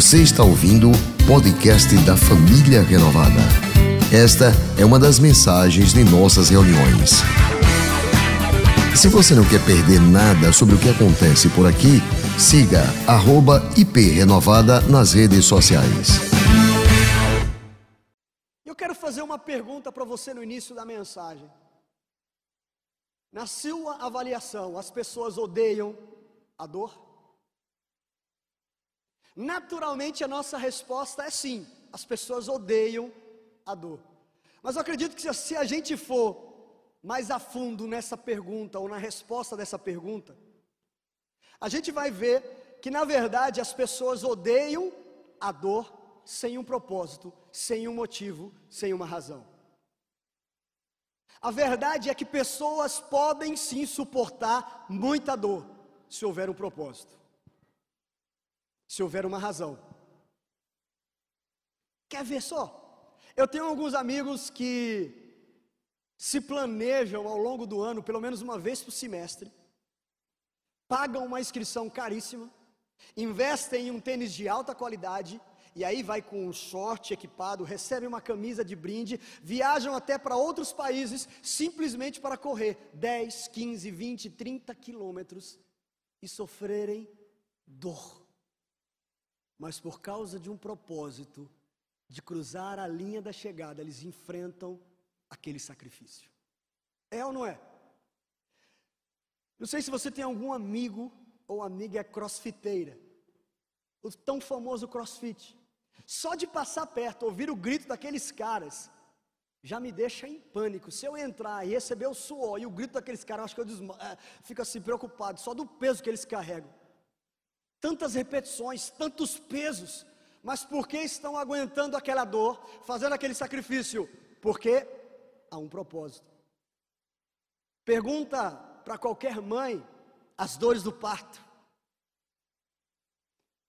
Você está ouvindo o podcast da Família Renovada. Esta é uma das mensagens de nossas reuniões. Se você não quer perder nada sobre o que acontece por aqui, siga @iprenovada nas redes sociais. Eu quero fazer uma pergunta para você no início da mensagem. Na sua avaliação, as pessoas odeiam a dor? Naturalmente, a nossa resposta é sim, as pessoas odeiam a dor. Mas eu acredito que se a gente for mais a fundo nessa pergunta ou na resposta dessa pergunta, a gente vai ver que na verdade as pessoas odeiam a dor sem um propósito, sem um motivo, sem uma razão. A verdade é que pessoas podem sim suportar muita dor se houver um propósito, se houver uma razão. Quer ver só? Eu tenho alguns amigos que se planejam ao longo do ano, pelo menos uma vez por semestre, pagam uma inscrição caríssima, investem em um tênis de alta qualidade, e aí vai com um short equipado, recebe uma camisa de brinde, viajam até para outros países simplesmente para correr 10, 15, 20, 30 quilômetros e sofrerem dor. Mas por causa de um propósito de cruzar a linha da chegada, eles enfrentam aquele sacrifício. É ou não é? Não sei se você tem algum amigo ou amiga crossfiteira. O tão famoso crossfit. Só de passar perto, ouvir o grito daqueles caras, já me deixa em pânico. Se eu entrar e receber o suor e o grito daqueles caras, eu acho que eu desma... É, fico assim preocupado, só do peso que eles carregam. Tantas repetições, tantos pesos, mas por que estão aguentando aquela dor, fazendo aquele sacrifício? Porque a um propósito. Pergunta para qualquer mãe as dores do parto.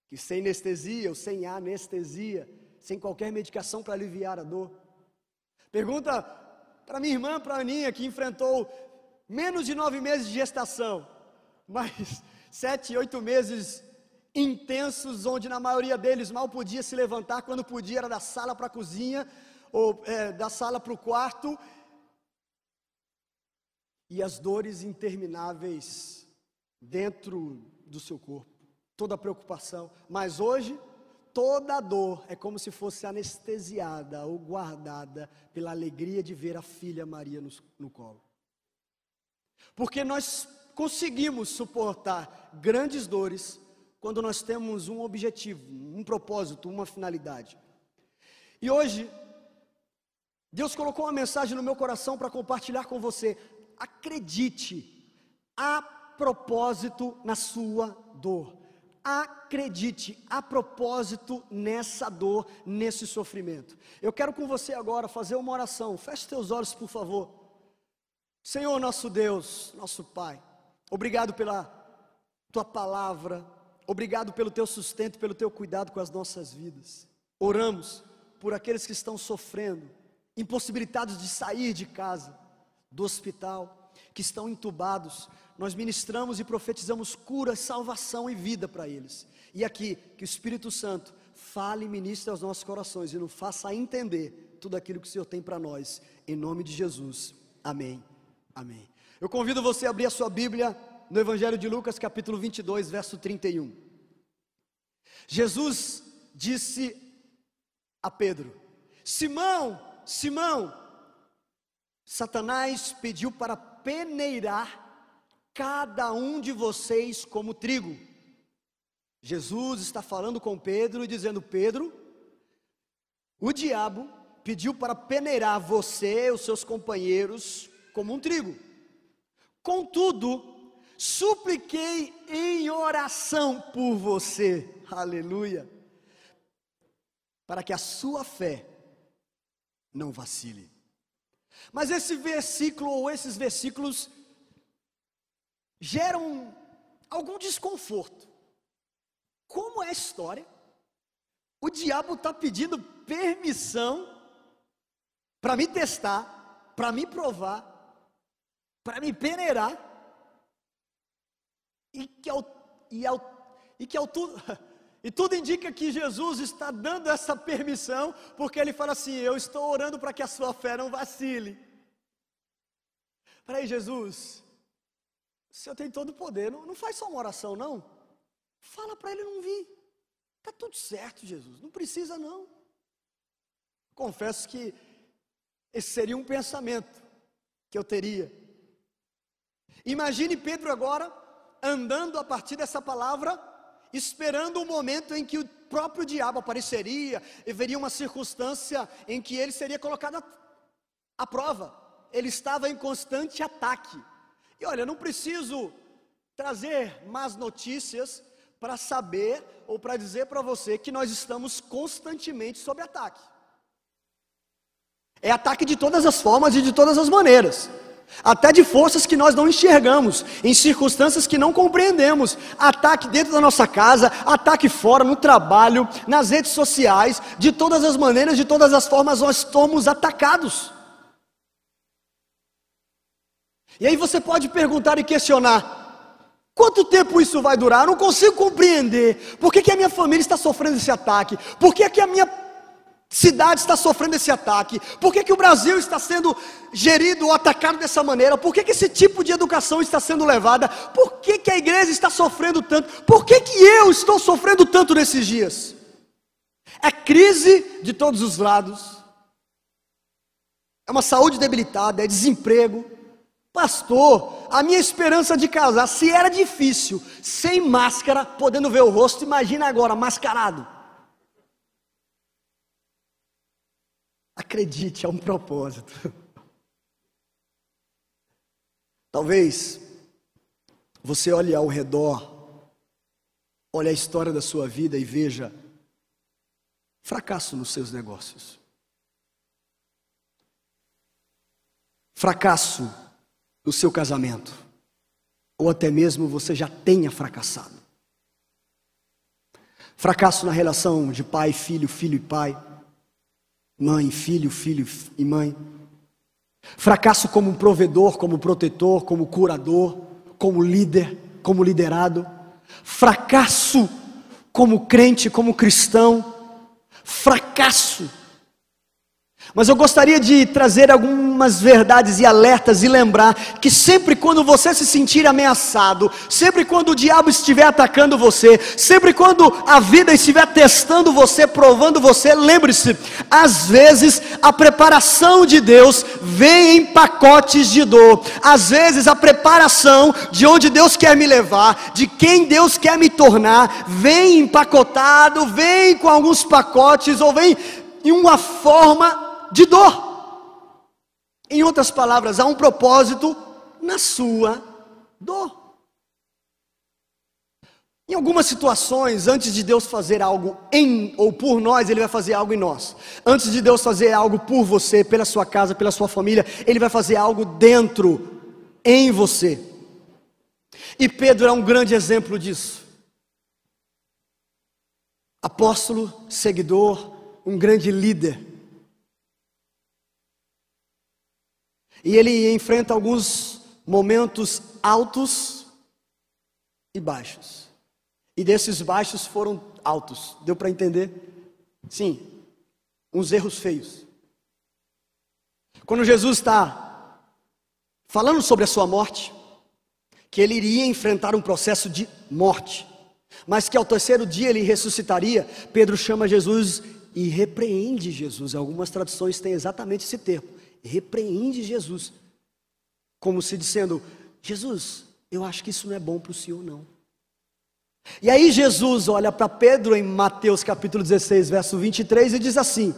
Que sem anestesia ou sem anestesia, sem qualquer medicação para aliviar a dor. Pergunta para minha irmã, para a Aninha, que enfrentou menos de nove meses de gestação, mas sete, oito meses intensos, onde na maioria deles mal podia se levantar, quando podia era da sala para a cozinha, ou é, da sala para o quarto, e as dores intermináveis dentro do seu corpo, toda a preocupação. Mas hoje, toda a dor é como se fosse anestesiada ou guardada pela alegria de ver a filha Maria no, no colo. Porque nós conseguimos suportar grandes dores quando nós temos um objetivo, um propósito, uma finalidade. E hoje, Deus colocou uma mensagem no meu coração para compartilhar com você. Acredite, há propósito na sua dor. Acredite, há propósito nessa dor, nesse sofrimento. Eu quero com você agora fazer uma oração. Feche teus olhos, por favor. Senhor, nosso Deus, nosso Pai, obrigado pela tua palavra, obrigado pelo teu sustento, pelo teu cuidado com as nossas vidas. Oramos por aqueles que estão sofrendo, impossibilitados de sair de casa, do hospital, que estão entubados. Nós ministramos e profetizamos cura, salvação e vida para eles. E aqui, que o Espírito Santo fale e ministre aos nossos corações e nos faça entender tudo aquilo que o Senhor tem para nós. Em nome de Jesus. Amém. Amém. Eu convido você a abrir a sua Bíblia no Evangelho de Lucas, capítulo 22, verso 31. Jesus disse a Pedro: Simão, Simão, Satanás pediu para peneirar cada um de vocês como trigo. Jesus está falando com Pedro e dizendo: Pedro, o diabo pediu para peneirar você, os seus companheiros, como um trigo. Contudo, supliquei em oração por você, aleluia, para que a sua fé não vacile. Mas esse versículo ou esses versículos geram algum desconforto. Como é a história? O diabo está pedindo permissão para me testar, para me provar, para me peneirar. E que, ao, e, ao, e que ao tudo, E tudo indica que Jesus está dando essa permissão, porque ele fala assim: Eu estou orando para que a sua fé não vacile. Peraí, Jesus, o Senhor tem todo o poder, não, não faz só uma oração, não. Fala para ele não vir. Está tudo certo, Jesus, não precisa não. Confesso que esse seria um pensamento que eu teria. Imagine Pedro agora andando a partir dessa palavra esperando o momento em que o próprio diabo apareceria, e veria uma circunstância em que ele seria colocado à prova. Ele estava em constante ataque. E olha, não preciso trazer más notícias para saber ou para dizer para você que nós estamos constantemente sob ataque. É ataque de todas as formas e de todas as maneiras até de forças que nós não enxergamos, em circunstâncias que não compreendemos. Ataque dentro da nossa casa, ataque fora, no trabalho, nas redes sociais, de todas as maneiras, de todas as formas, nós somos atacados. E aí você pode perguntar e questionar: Quanto tempo isso vai durar? Eu não consigo compreender. Por que, que a minha família está sofrendo esse ataque? Por que, que a minha cidade está sofrendo esse ataque? Por que, que o Brasil está sendo gerido ou atacado dessa maneira? Por que, que esse tipo de educação está sendo levada? Por que, que a igreja está sofrendo tanto? Por que, que eu estou sofrendo tanto nesses dias? É crise de todos os lados, é uma saúde debilitada, é desemprego. Pastor, a minha esperança de casar, se era difícil, sem máscara, podendo ver o rosto, imagina agora, mascarado. Acredite, é um propósito. Talvez você olhe ao redor, olhe a história da sua vida e veja fracasso nos seus negócios. Fracasso no seu casamento. Ou até mesmo você já tenha fracassado. Fracasso na relação de pai, filho, filho e pai mãe, filho, filho e mãe. Fracasso como provedor, como protetor, como curador, como líder, como liderado. Fracasso como crente, como cristão. Fracasso mas eu gostaria de trazer algumas verdades e alertas e lembrar que sempre quando você se sentir ameaçado, sempre quando o diabo estiver atacando você, sempre quando a vida estiver testando você, provando você, lembre-se, às vezes a preparação de Deus vem em pacotes de dor. Às vezes a preparação de onde Deus quer me levar, de quem Deus quer me tornar, vem empacotado, vem com alguns pacotes ou vem em uma forma de dor. Em outras palavras, há um propósito na sua dor. Em algumas situações, antes de Deus fazer algo em ou por nós, Ele vai fazer algo em nós. Antes de Deus fazer algo por você, pela sua casa, pela sua família, Ele vai fazer algo dentro, em você. E Pedro é um grande exemplo disso. Apóstolo, seguidor, um grande líder. E ele enfrenta alguns momentos altos e baixos. E desses baixos foram altos. Deu para entender? Sim. Uns erros feios. Quando Jesus está falando sobre a sua morte, que ele iria enfrentar um processo de morte, mas que ao terceiro dia ele ressuscitaria, Pedro chama Jesus e repreende Jesus. Algumas traduções têm exatamente esse termo repreende Jesus, como se dizendo: Jesus, eu acho que isso não é bom para o senhor, não. E aí Jesus olha para Pedro em Mateus capítulo 16, verso 23 e diz assim: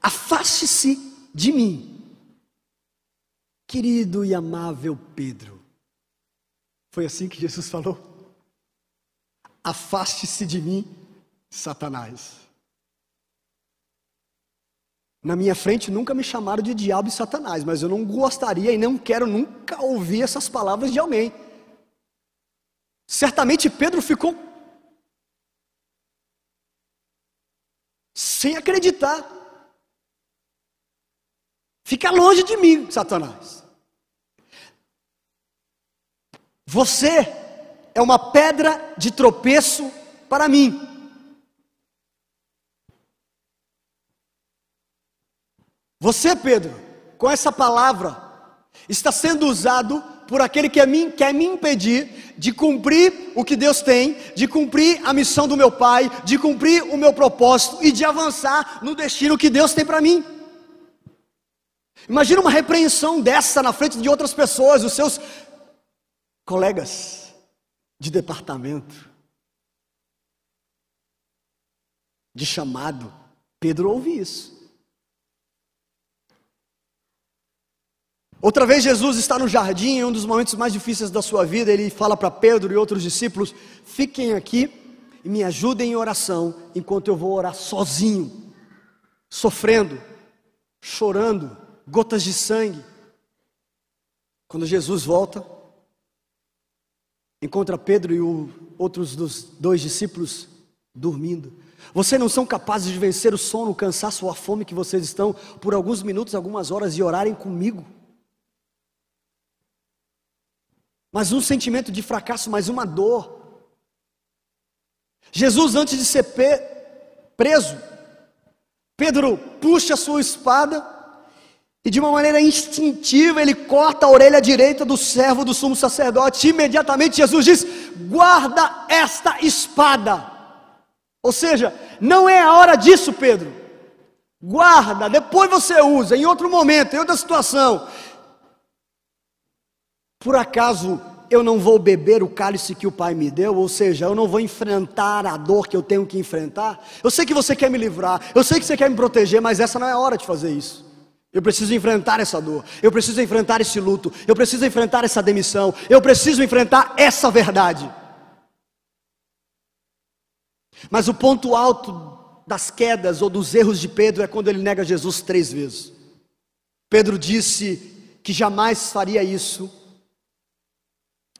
Afaste-se de mim, querido e amável Pedro. Foi assim que Jesus falou? Afaste-se de mim, Satanás. Na minha frente nunca me chamaram de diabo e satanás, mas eu não gostaria e não quero nunca ouvir essas palavras de alguém. Certamente Pedro ficou sem acreditar. Fica longe de mim, Satanás. Você é uma pedra de tropeço para mim. Você, Pedro, com essa palavra, está sendo usado por aquele que é quer me impedir de cumprir o que Deus tem, de cumprir a missão do meu Pai, de cumprir o meu propósito e de avançar no destino que Deus tem para mim. Imagina uma repreensão dessa na frente de outras pessoas, os seus colegas de departamento, de chamado. Pedro ouve isso. Outra vez Jesus está no jardim, em um dos momentos mais difíceis da sua vida, ele fala para Pedro e outros discípulos: fiquem aqui e me ajudem em oração, enquanto eu vou orar sozinho, sofrendo, chorando, gotas de sangue. Quando Jesus volta, encontra Pedro e o, outros dos dois discípulos dormindo. Vocês não são capazes de vencer o sono, o cansaço ou a fome que vocês estão por alguns minutos, algumas horas e orarem comigo. Mas um sentimento de fracasso, mas uma dor. Jesus, antes de ser preso, Pedro puxa a sua espada e, de uma maneira instintiva, ele corta a orelha direita do servo do sumo sacerdote. Imediatamente, Jesus diz: Guarda esta espada. Ou seja, não é a hora disso, Pedro. Guarda, depois você usa, em outro momento, em outra situação. Por acaso eu não vou beber o cálice que o Pai me deu, ou seja, eu não vou enfrentar a dor que eu tenho que enfrentar. Eu sei que você quer me livrar, eu sei que você quer me proteger, mas essa não é a hora de fazer isso. Eu preciso enfrentar essa dor, eu preciso enfrentar esse luto, eu preciso enfrentar essa demissão, eu preciso enfrentar essa verdade. Mas o ponto alto das quedas ou dos erros de Pedro é quando ele nega Jesus três vezes. Pedro disse que jamais faria isso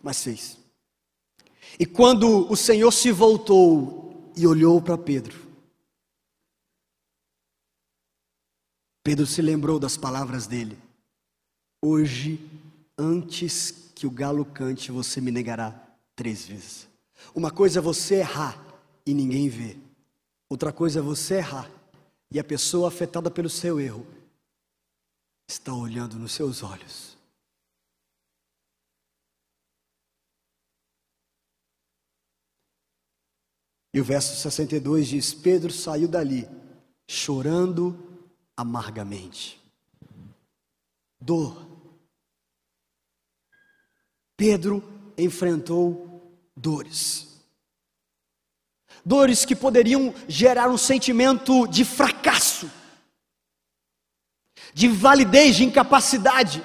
mas fez. E quando o Senhor se voltou e olhou para Pedro, Pedro se lembrou das palavras dele: Hoje, antes que o galo cante, você me negará três vezes. Uma coisa é você errar e ninguém vê, outra coisa é você errar e a pessoa afetada pelo seu erro está olhando nos seus olhos. E o verso 62 diz: Pedro saiu dali, chorando amargamente. Dor. Pedro enfrentou dores. Dores que poderiam gerar um sentimento de fracasso, de validez, de incapacidade,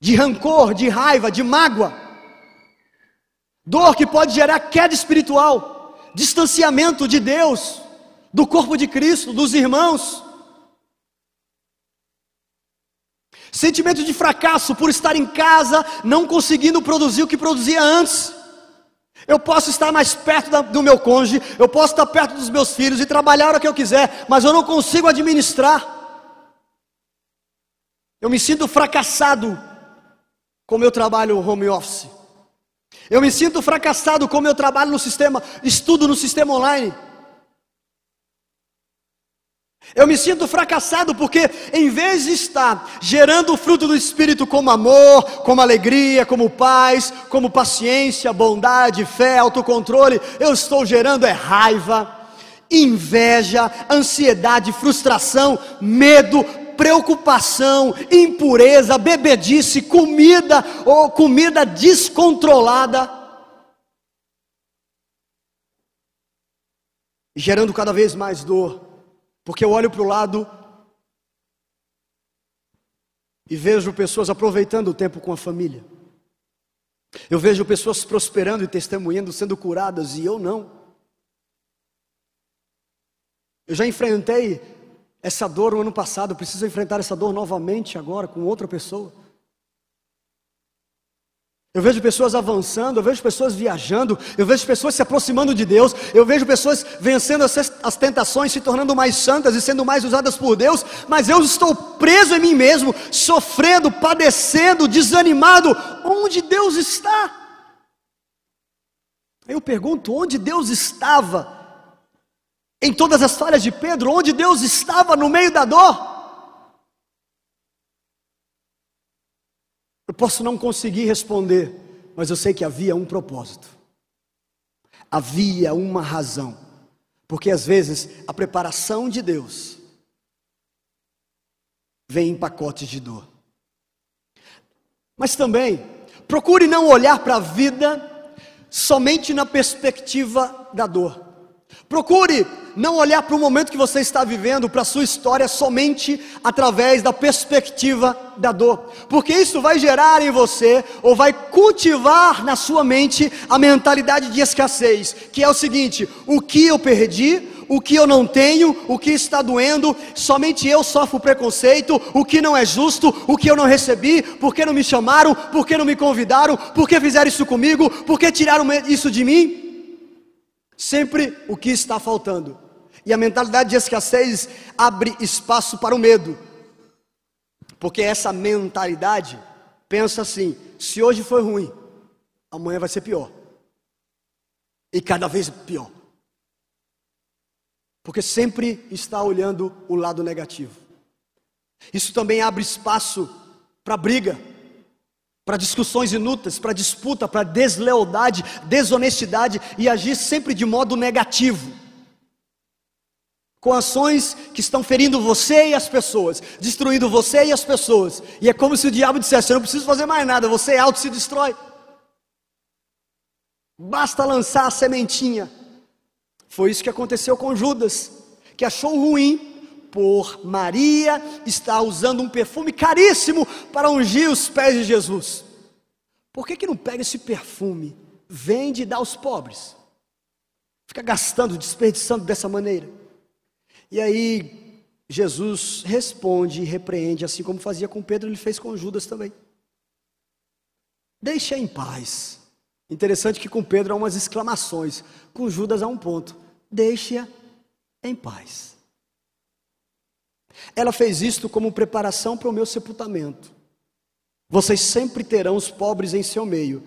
de rancor, de raiva, de mágoa. Dor que pode gerar queda espiritual, distanciamento de Deus, do corpo de Cristo, dos irmãos. Sentimento de fracasso por estar em casa, não conseguindo produzir o que produzia antes. Eu posso estar mais perto da, do meu cônjuge, eu posso estar perto dos meus filhos e trabalhar hora que eu quiser, mas eu não consigo administrar. Eu me sinto fracassado com o meu trabalho home office. Eu me sinto fracassado como eu trabalho no sistema, estudo no sistema online. Eu me sinto fracassado porque, em vez de estar gerando o fruto do Espírito como amor, como alegria, como paz, como paciência, bondade, fé, autocontrole, eu estou gerando é raiva, inveja, ansiedade, frustração, medo, preocupação, impureza, bebedice, comida ou comida descontrolada, gerando cada vez mais dor, porque eu olho para o lado e vejo pessoas aproveitando o tempo com a família. Eu vejo pessoas prosperando e testemunhando, sendo curadas, e eu não. Eu já enfrentei essa dor no ano passado, eu preciso enfrentar essa dor novamente agora com outra pessoa. Eu vejo pessoas avançando, eu vejo pessoas viajando, eu vejo pessoas se aproximando de Deus, eu vejo pessoas vencendo as, tentações, se tornando mais santas e sendo mais usadas por Deus, mas eu estou preso em mim mesmo, sofrendo, padecendo, desanimado. Onde Deus está? Eu pergunto: onde Deus estava? Em todas as falhas de Pedro, onde Deus estava no meio da dor? Eu posso não conseguir responder, mas eu sei que havia um propósito. Havia uma razão. Porque às vezes a preparação de Deus vem em pacotes de dor. Mas também, procure não olhar para a vida somente na perspectiva da dor. Procure não olhar para o momento que você está vivendo, para a sua história, somente através da perspectiva da dor, porque isso vai gerar em você, ou vai cultivar na sua mente, a mentalidade de escassez, que é o seguinte: o que eu perdi, o que eu não tenho, o que está doendo, somente eu sofro preconceito, o que não é justo, o que eu não recebi, por que não me chamaram, por que não me convidaram, por que fizeram isso comigo, por que tiraram isso de mim? Sempre o que está faltando. E a mentalidade de escassez abre espaço para o medo. Porque essa mentalidade pensa assim: se hoje foi ruim, amanhã vai ser pior. E cada vez pior. Porque sempre está olhando o lado negativo. Isso também abre espaço para briga para discussões inúteis, para disputa, para deslealdade, desonestidade e agir sempre de modo negativo. Com ações que estão ferindo você e as pessoas, destruindo você e as pessoas. E é como se o diabo dissesse: Eu não preciso fazer mais nada, você é auto se destrói. Basta lançar a sementinha. Foi isso que aconteceu com Judas, que achou ruim por Maria estar usando um perfume caríssimo para ungir os pés de Jesus. Por que, que não pega esse perfume, vende e dá aos pobres? Fica gastando, desperdiçando dessa maneira. E aí, Jesus responde e repreende, assim como fazia com Pedro, ele fez com Judas também. Deixa em paz. Interessante que com Pedro há umas exclamações, com Judas há um ponto. Deixa em paz. Ela fez isto como preparação para o meu sepultamento. Vocês sempre terão os pobres em seu meio,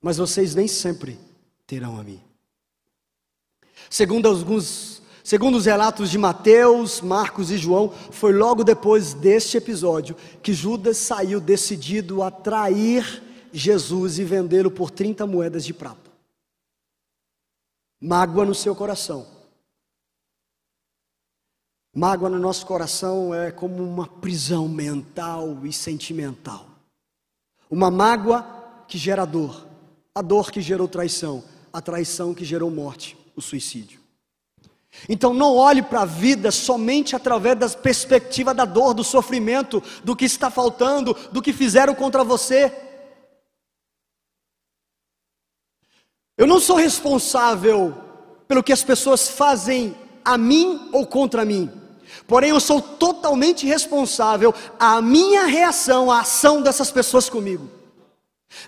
mas vocês nem sempre terão a mim. Segundo alguns, segundo os relatos de Mateus, Marcos e João, foi logo depois deste episódio que Judas saiu decidido a trair Jesus e vendê-lo por 30 moedas de prata. Mágoa no seu coração Mágoa no nosso coração é como uma prisão mental e sentimental. Uma mágoa que gera dor, a dor que gerou traição, a traição que gerou morte, o suicídio. Então não olhe para a vida somente através da perspectiva da dor, do sofrimento, do que está faltando, do que fizeram contra você. Eu não sou responsável pelo que as pessoas fazem a mim ou contra mim. Porém, eu sou totalmente responsável à minha reação, à ação dessas pessoas comigo.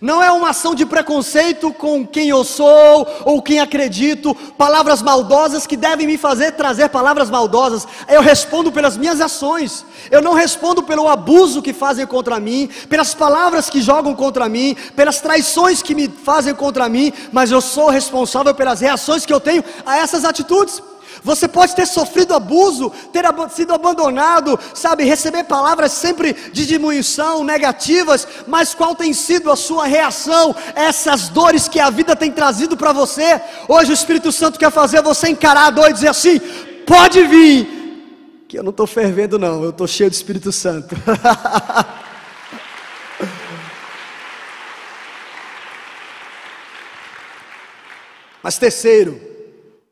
Não é uma ação de preconceito com quem eu sou ou quem acredito, palavras maldosas que devem me fazer trazer palavras maldosas. Eu respondo pelas minhas ações. Eu não respondo pelo abuso que fazem contra mim, pelas palavras que jogam contra mim, pelas traições que me fazem contra mim, mas eu sou responsável pelas reações que eu tenho a essas atitudes. Você pode ter sofrido abuso, ter sido abandonado, sabe, receber palavras sempre de diminuição, negativas, mas qual tem sido a sua reação a essas dores que a vida tem trazido para você? Hoje o Espírito Santo quer fazer você encarar a dor e dizer assim: pode vir, que eu não estou fervendo, não, eu estou cheio do Espírito Santo. Mas terceiro,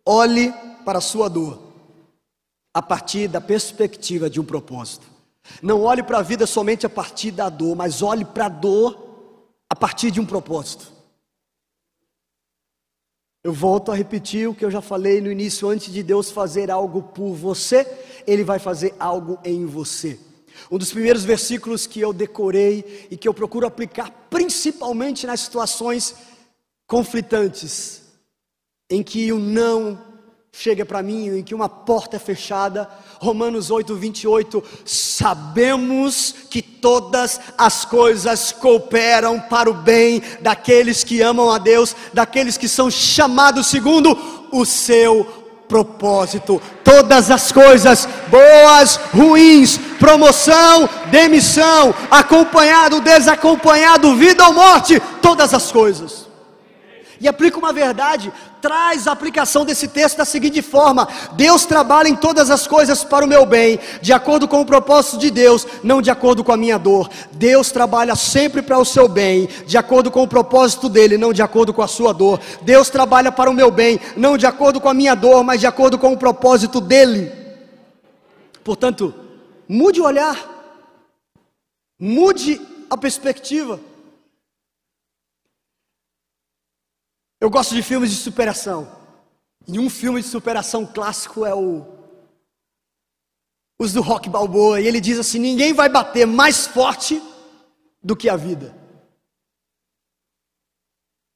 olhe para a sua dor a partir da perspectiva de um propósito. Não olhe para a vida somente a partir da dor, mas olhe para a dor a partir de um propósito. Eu volto a repetir o que eu já falei no início: antes de Deus fazer algo por você, Ele vai fazer algo em você. Um dos primeiros versículos que eu decorei e que eu procuro aplicar principalmente nas situações conflitantes, em que o não chega para mim, em que uma porta é fechada. Romanos 8, 28. Sabemos que todas as coisas cooperam para o bem daqueles que amam a Deus, daqueles que são chamados segundo o seu propósito. Todas as coisas, boas, ruins, promoção, demissão, acompanhado, desacompanhado, vida ou morte, todas as coisas. E aplica uma verdade, traz a aplicação desse texto da seguinte forma: Deus trabalha em todas as coisas para o meu bem, de acordo com o propósito de Deus, não de acordo com a minha dor. Deus trabalha sempre para o seu bem, de acordo com o propósito dele, não de acordo com a sua dor. Deus trabalha para o meu bem, não de acordo com a minha dor, mas de acordo com o propósito dele. Portanto, mude o olhar, mude a perspectiva. Eu gosto de filmes de superação. E um filme de superação clássico é o os do Rock Balboa, e ele diz assim: ninguém vai bater mais forte do que a vida.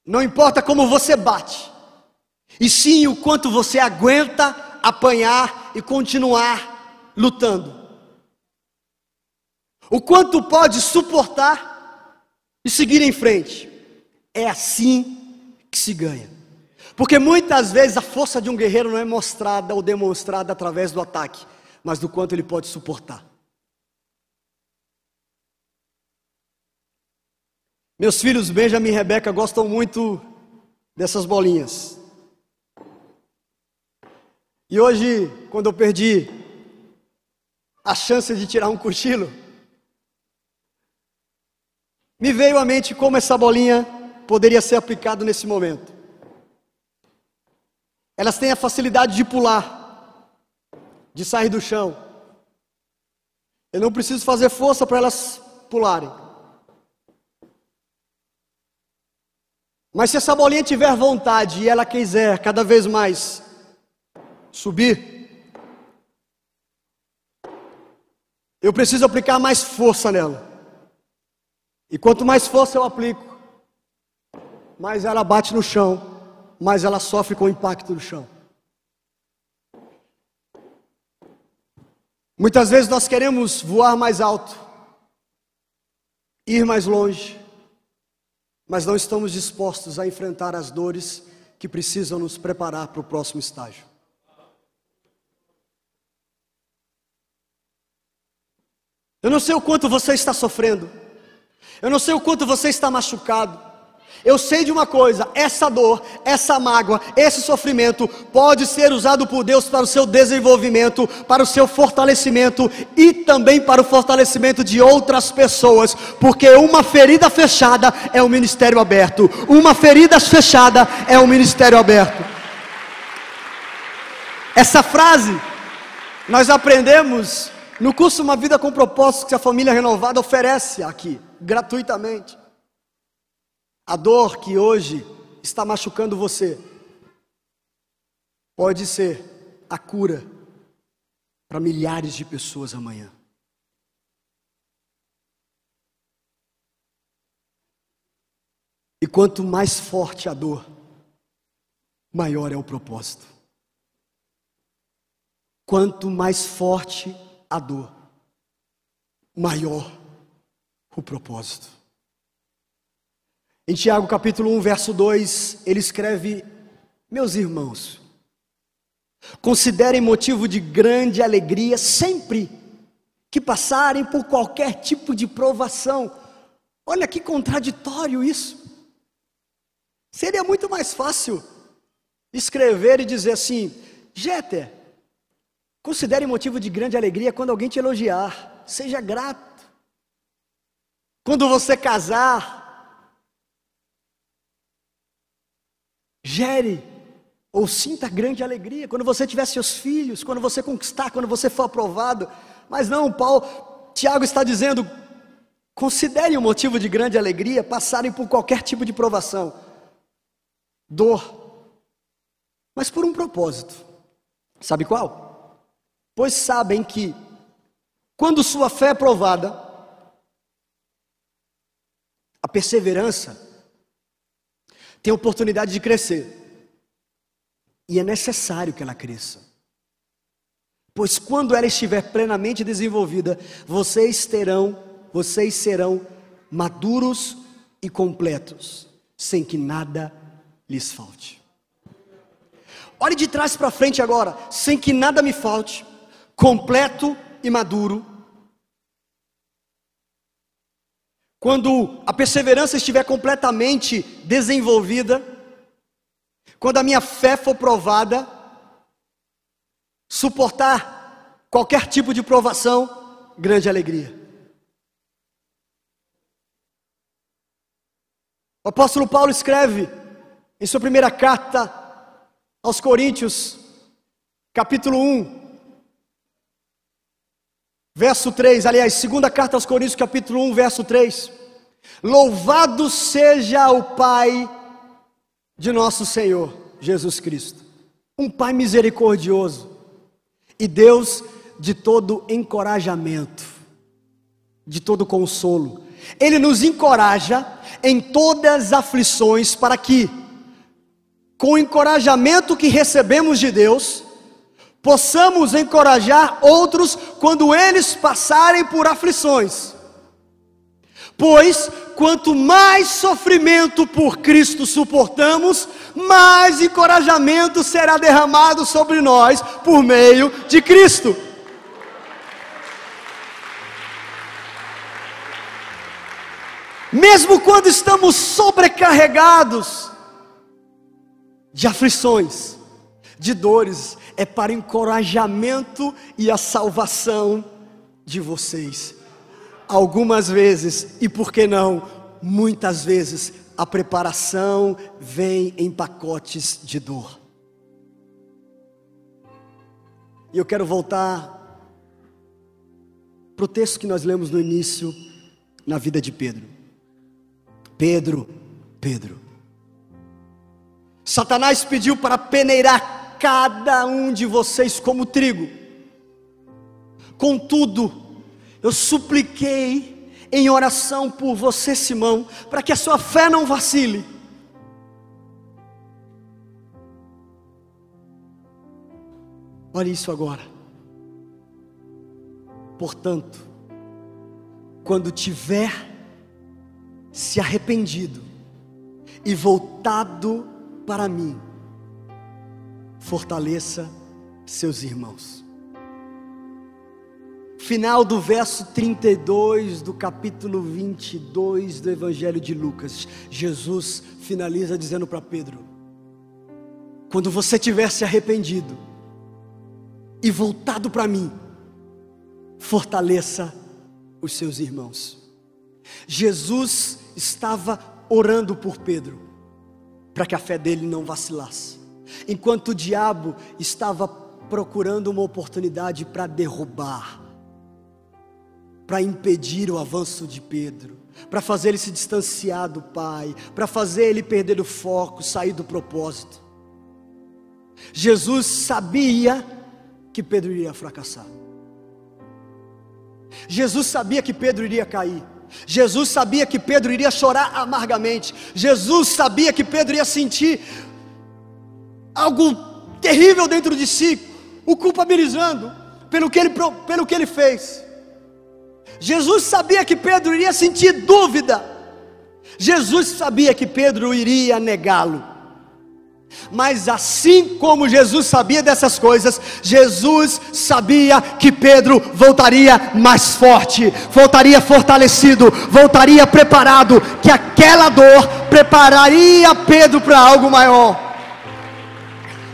Não importa como você bate, e sim o quanto você aguenta apanhar e continuar lutando. O quanto pode suportar e seguir em frente. É assim que se ganha. Porque muitas vezes a força de um guerreiro não é mostrada ou demonstrada através do ataque, mas do quanto ele pode suportar. Meus filhos Benjamin e Rebeca gostam muito dessas bolinhas. E hoje, quando eu perdi a chance de tirar um cochilo, me veio à mente como essa bolinha poderia ser aplicado nesse momento. Elas têm a facilidade de pular, de sair do chão. Eu não preciso fazer força para elas pularem. Mas se essa bolinha tiver vontade e ela quiser cada vez mais subir, eu preciso aplicar mais força nela. E quanto mais força eu aplico, mais ela bate no chão, mais ela sofre com o impacto do chão. Muitas vezes nós queremos voar mais alto, ir mais longe, mas não estamos dispostos a enfrentar as dores que precisam nos preparar para o próximo estágio. Eu não sei o quanto você está sofrendo, eu não sei o quanto você está machucado, eu sei de uma coisa: essa dor, essa mágoa, esse sofrimento pode ser usado por Deus para o seu desenvolvimento, para o seu fortalecimento e também para o fortalecimento de outras pessoas, porque uma ferida fechada é um ministério aberto, uma ferida fechada é um ministério aberto. Essa frase nós aprendemos no curso Uma Vida com Propósito que a família renovada oferece aqui, gratuitamente. A dor que hoje está machucando você pode ser a cura para milhares de pessoas amanhã. E quanto mais forte a dor, maior é o propósito. Quanto mais forte a dor, maior o propósito. Em Tiago capítulo 1, verso 2, ele escreve: Meus irmãos, considerem motivo de grande alegria sempre que passarem por qualquer tipo de provação. Olha que contraditório isso. Seria muito mais fácil escrever e dizer assim: Jeter, considere motivo de grande alegria quando alguém te elogiar, seja grato. Quando você casar, gere ou sinta grande alegria quando você tiver seus filhos, quando você conquistar, quando você for aprovado. Mas não, Paulo, Tiago está dizendo: considere um motivo de grande alegria passarem por qualquer tipo de provação, dor, mas por um propósito. Sabe qual? Pois sabem que Quando sua fé é provada, a perseverança tem oportunidade de crescer. E é necessário que ela cresça. Pois quando ela estiver plenamente desenvolvida, vocês terão, vocês serão maduros e completos, sem que nada lhes falte. Olhe de trás para frente agora, sem que nada me falte, completo e maduro. Quando a perseverança estiver completamente desenvolvida, quando a minha fé for provada, suportar qualquer tipo de provação, grande alegria. O apóstolo Paulo escreve em sua primeira carta aos Coríntios, capítulo 1, verso 3, aliás, segunda carta aos Coríntios, capítulo 1, verso 3. Louvado seja o Pai de nosso Senhor Jesus Cristo, um Pai misericordioso e Deus de todo encorajamento, de todo consolo. Ele nos encoraja em todas as aflições para que, com o encorajamento que recebemos de Deus, possamos encorajar outros quando eles passarem por aflições. Pois quanto mais sofrimento por Cristo suportamos, mais encorajamento será derramado sobre nós por meio de Cristo. Mesmo quando estamos sobrecarregados de aflições, de dores, é para encorajamento e a salvação de vocês. Algumas vezes, e por que não, muitas vezes, a preparação vem em pacotes de dor. E eu quero voltar para o texto que nós lemos no início, na vida de Pedro. Pedro, Pedro. Satanás pediu para peneirar cada um de vocês como trigo. Contudo, eu supliquei em oração por você, Simão, para que a sua fé não vacile. Olhe isso agora. Portanto, quando tiver se arrependido e voltado para mim, fortaleça seus irmãos final do verso 32 do capítulo 22 do Evangelho de Lucas, Jesus finaliza dizendo para Pedro: Quando você tiver se arrependido e voltado para mim, fortaleça os seus irmãos. Jesus estava orando por Pedro, para que a fé dele não vacilasse, enquanto o diabo estava procurando uma oportunidade para derrubar para impedir o avanço de Pedro, para fazer ele se distanciar do Pai, para fazer ele perder o foco, sair do propósito. Jesus sabia que Pedro iria fracassar. Jesus sabia que Pedro iria cair. Jesus sabia que Pedro iria chorar amargamente. Jesus sabia que Pedro ia sentir algo terrível dentro de si, o culpabilizando pelo que ele, pelo que ele fez. Jesus sabia que Pedro iria sentir dúvida. Jesus sabia que Pedro iria negá-lo. Mas assim como Jesus sabia dessas coisas, Jesus sabia que Pedro voltaria mais forte, voltaria fortalecido, voltaria preparado, que aquela dor prepararia Pedro para algo maior.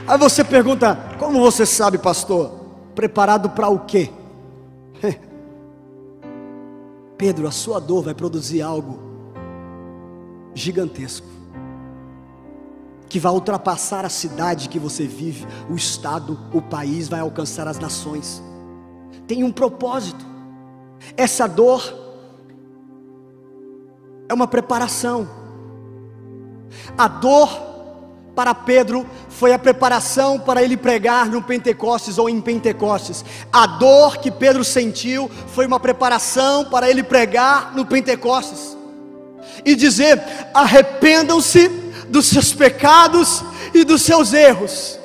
Aí você pergunta: como você sabe, pastor? Preparado para o quê? Pedro, a sua dor vai produzir algo gigantesco, que vai ultrapassar a cidade que você vive, o estado, o país, vai alcançar as nações. Tem um propósito. Essa dor é uma preparação. A dor para Pedro foi a preparação para ele pregar no Pentecostes ou em Pentecostes. A dor que Pedro sentiu foi uma preparação para ele pregar no Pentecostes e dizer: arrependam-se dos seus pecados e dos seus erros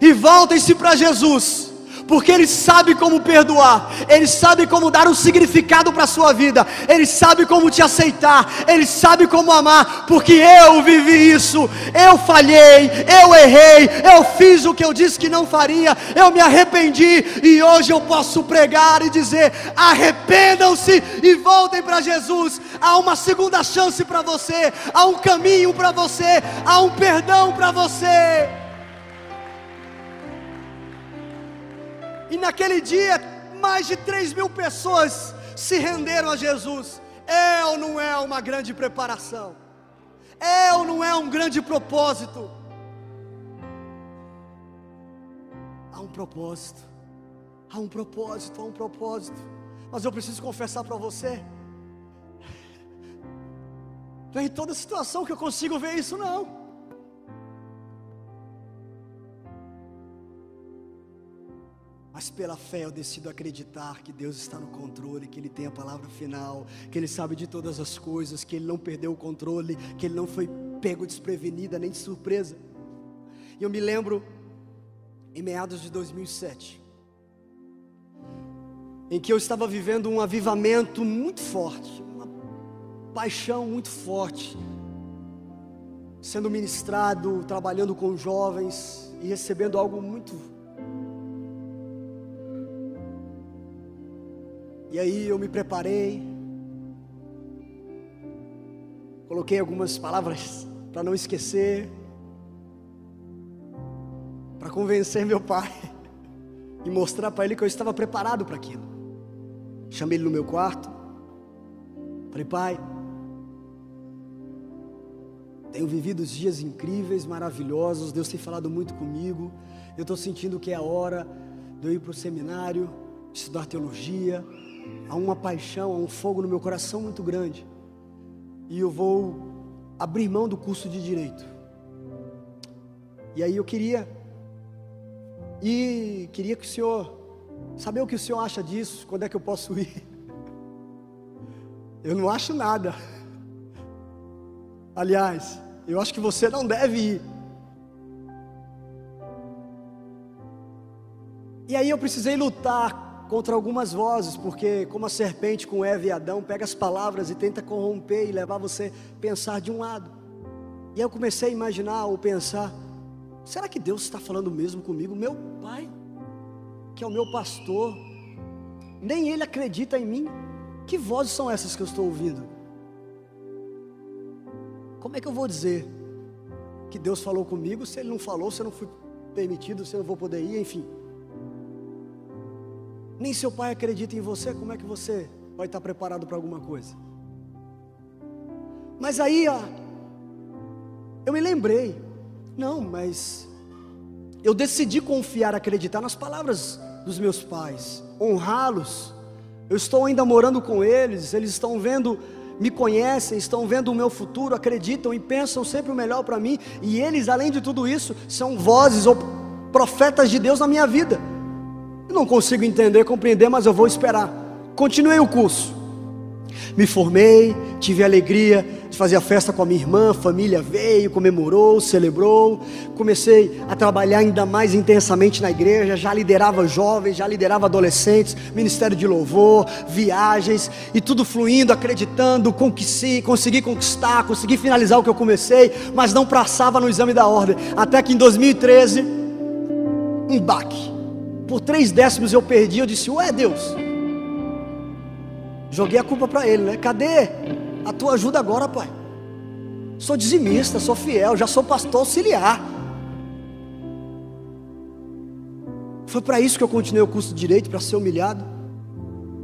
e voltem-se para Jesus porque Ele sabe como perdoar, Ele sabe como dar um significado para a sua vida, Ele sabe como te aceitar, Ele sabe como amar, porque eu vivi isso, eu falhei, eu errei, eu fiz o que eu disse que não faria, eu me arrependi e hoje eu posso pregar e dizer: arrependam-se e voltem para Jesus. Há uma segunda chance para você, há um caminho para você, há um perdão para você. E naquele dia, mais de 3 mil pessoas se renderam a Jesus. É ou não é uma grande preparação? É ou não é um grande propósito? Há um propósito, há um propósito, há um propósito. Mas eu preciso confessar para você. Não é em toda situação que eu consigo ver isso, não. Mas pela fé eu decido acreditar que Deus está no controle, que Ele tem a palavra final, que Ele sabe de todas as coisas, que Ele não perdeu o controle, que Ele não foi pego desprevenida nem de surpresa. E eu me lembro, em meados de 2007, em que eu estava vivendo um avivamento muito forte, uma paixão muito forte, sendo ministrado, trabalhando com jovens e recebendo algo muito E aí eu me preparei, coloquei algumas palavras para não esquecer, para convencer meu pai e mostrar para ele que eu estava preparado para aquilo. Chamei ele no meu quarto, falei, pai, tenho vivido dias incríveis, maravilhosos, Deus tem falado muito comigo, eu estou sentindo que é a hora de eu ir para o seminário, estudar teologia, há uma paixão, há um fogo no meu coração muito grande. E eu vou abrir mão do curso de direito. E aí eu queria e queria que o senhor saber o que o senhor acha disso, quando é que eu posso ir? Eu não acho nada. Aliás, eu acho que você não deve ir. E aí eu precisei lutar contra algumas vozes, porque como a serpente com Eva e Adão pega as palavras e tenta corromper e levar você a pensar de um lado. E eu comecei a imaginar ou pensar: será que Deus está falando mesmo comigo? Meu pai, que é o meu pastor, nem ele acredita em mim. Que vozes são essas que eu estou ouvindo? Como é que eu vou dizer que Deus falou comigo se ele não falou, se eu não fui permitido, se eu não vou poder ir, enfim? Nem seu pai acredita em você, como é que você vai estar preparado para alguma coisa? Mas aí, ó, eu me lembrei, não, mas eu decidi confiar, acreditar nas palavras dos meus pais, honrá-los. Eu estou ainda morando com eles, eles estão vendo, me conhecem, estão vendo o meu futuro, acreditam e pensam sempre o melhor para mim, e eles, além de tudo isso, são vozes ou profetas de Deus na minha vida. Eu não consigo entender, compreender, mas eu vou esperar. Continuei o curso. Me formei, tive a alegria de fazer a festa com a minha irmã, a família veio, comemorou, celebrou. Comecei a trabalhar ainda mais intensamente na igreja, já liderava jovens, já liderava adolescentes, ministério de louvor, viagens e tudo fluindo, acreditando, conquistei, consegui conquistar, consegui finalizar o que eu comecei, mas não passava no exame da ordem. Até que em 2013, um baque por três décimos eu perdi. Eu disse: Ué, Deus. Joguei a culpa para ele, né? Cadê a tua ajuda agora, pai? Sou dizimista, sou fiel, já sou pastor auxiliar. Foi para isso que eu continuei o curso de direito, para ser humilhado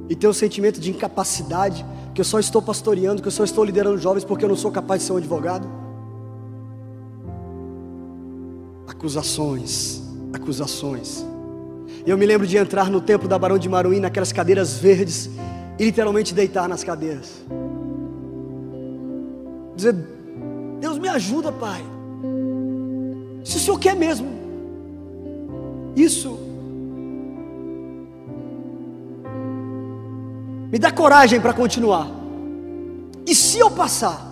e ter o um sentimento de incapacidade, que eu só estou pastoreando, que eu só estou liderando jovens porque eu não sou capaz de ser um advogado. Acusações, acusações. Eu me lembro de entrar no templo da Barão de Maruim, naquelas cadeiras verdes, e literalmente deitar nas cadeiras. Dizer, Deus me ajuda, Pai. Se o Senhor quer mesmo isso, me dá coragem para continuar. E se eu passar,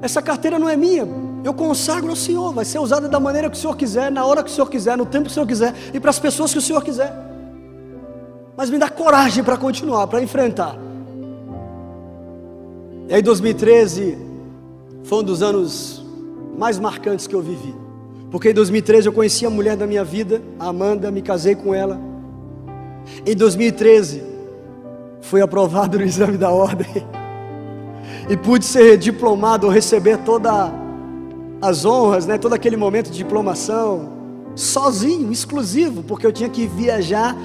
essa carteira não é minha, eu consagro ao Senhor, vai ser usada da maneira que o Senhor quiser, na hora que o Senhor quiser, no tempo que o Senhor quiser e para as pessoas que o Senhor quiser. Mas me dá coragem para continuar, para enfrentar. E aí 2013 foi um dos anos mais marcantes que eu vivi. Porque em 2013 eu conheci a mulher da minha vida, a Amanda, me casei com ela. Em 2013 fui aprovado no exame da ordem e pude ser diplomado, receber todas as honras, né, todo aquele momento de diplomação, sozinho, exclusivo, porque eu tinha que viajar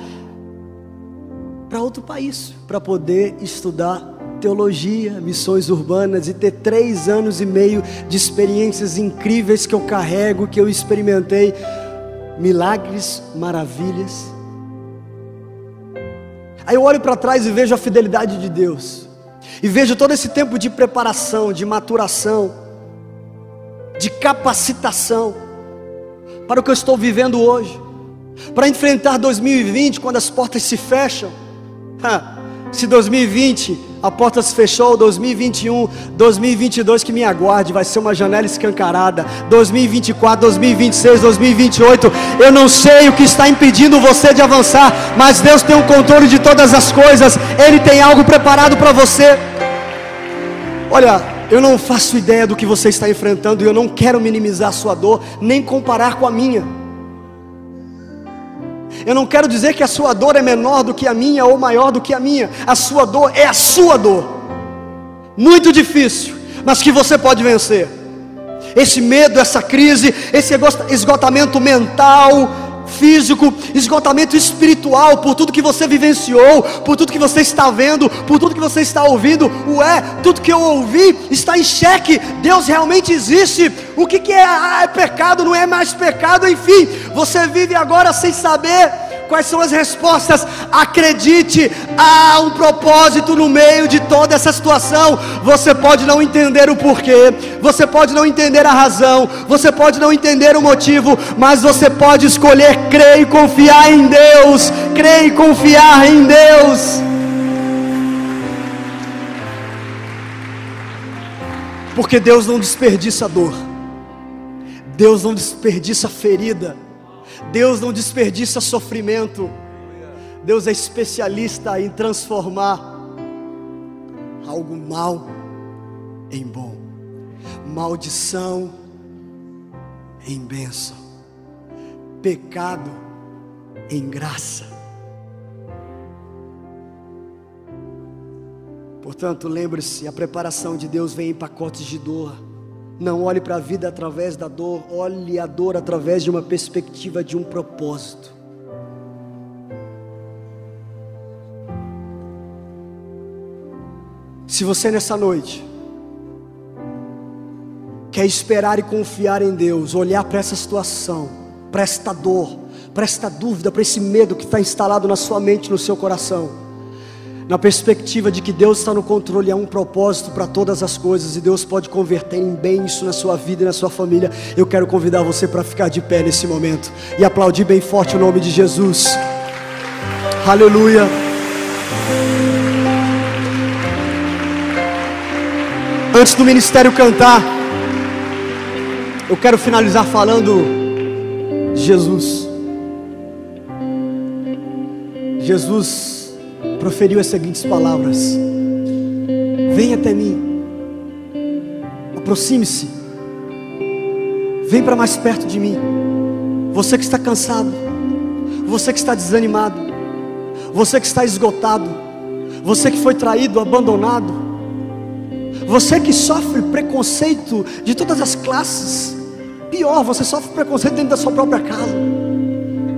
para outro país para poder estudar teologia, missões urbanas e ter três anos e meio de experiências incríveis que eu carrego, que eu experimentei, milagres, maravilhas. Aí eu olho para trás e vejo a fidelidade de Deus, e vejo todo esse tempo de preparação, de maturação, de capacitação, para o que eu estou vivendo hoje, para enfrentar 2020 quando as portas se fecham. Se 2020 a porta se fechou, 2021, 2022 que me aguarde, vai ser uma janela escancarada. 2024, 2026, 2028, eu não sei o que está impedindo você de avançar, mas Deus tem o um controle de todas as coisas. Ele tem algo preparado para você. Olha, eu não faço ideia do que você está enfrentando e eu não quero minimizar a sua dor, nem comparar com a minha. Eu não quero dizer que a sua dor é menor do que a minha ou maior do que a minha. A sua dor é a sua dor. Muito difícil, mas que você pode vencer. Esse medo, essa crise, esse esgotamento mental, físico, esgotamento espiritual, por tudo que você vivenciou, por tudo que você está vendo, por tudo que você está ouvindo. Ué, tudo que eu ouvi está em xeque. Deus realmente existe. O que, que é, ah, é pecado? Não é mais pecado, enfim. Você vive agora sem saber Quais são as respostas? Acredite, há um propósito no meio de toda essa situação. Você pode não entender o porquê, você pode não entender a razão, você pode não entender o motivo, mas você pode escolher crer e confiar em Deus. Crer e confiar em Deus. Porque Deus não desperdiça dor, Deus não desperdiça ferida. Deus não desperdiça sofrimento. Deus é especialista em transformar algo mal em bom, maldição em bênção, pecado em graça. Portanto, lembre-se: a preparação de Deus vem em pacotes de dor. Não olhe para a vida através da dor, olhe a dor através de uma perspectiva de um propósito. Se você nessa noite quer esperar e confiar em Deus, olhar para essa situação, para esta dor, para esta dúvida, para esse medo que está instalado na sua mente, no seu coração, na perspectiva de que Deus está no controle, há um propósito para todas as coisas e Deus pode converter em bem isso na sua vida e na sua família. Eu quero convidar você para ficar de pé nesse momento e aplaudir bem forte o nome de Jesus. Aleluia. Antes do ministério cantar, eu quero finalizar falando de Jesus. Jesus proferiu as seguintes palavras: Vem até mim, aproxime-se, vem para mais perto de mim. Você que está cansado, você que está desanimado, você que está esgotado, você que foi traído, abandonado, você que sofre preconceito de todas as classes, pior, você sofre preconceito dentro da sua própria casa.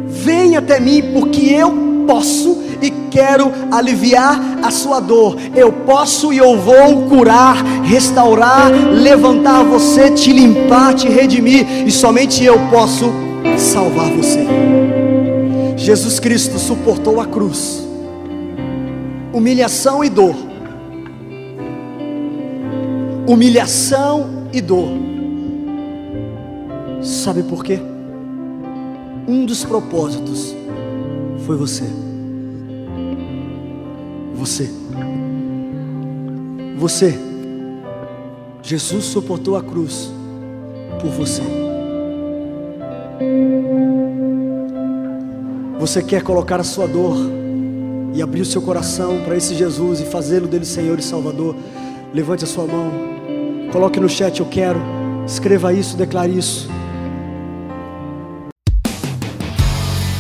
Vem até mim, porque eu posso e quero aliviar a sua dor. Eu posso e eu vou curar, restaurar, levantar você, te limpar, te redimir, e somente eu posso salvar você. Jesus Cristo suportou a cruz, humilhação e dor. Humilhação e dor. Sabe por quê? Um dos propósitos foi você. Você. Você. Jesus suportou a cruz por você. Você quer colocar a sua dor e abrir o seu coração para esse Jesus e fazê-lo dele Senhor e Salvador? Levante a sua mão, coloque no chat eu quero, escreva isso, declare isso.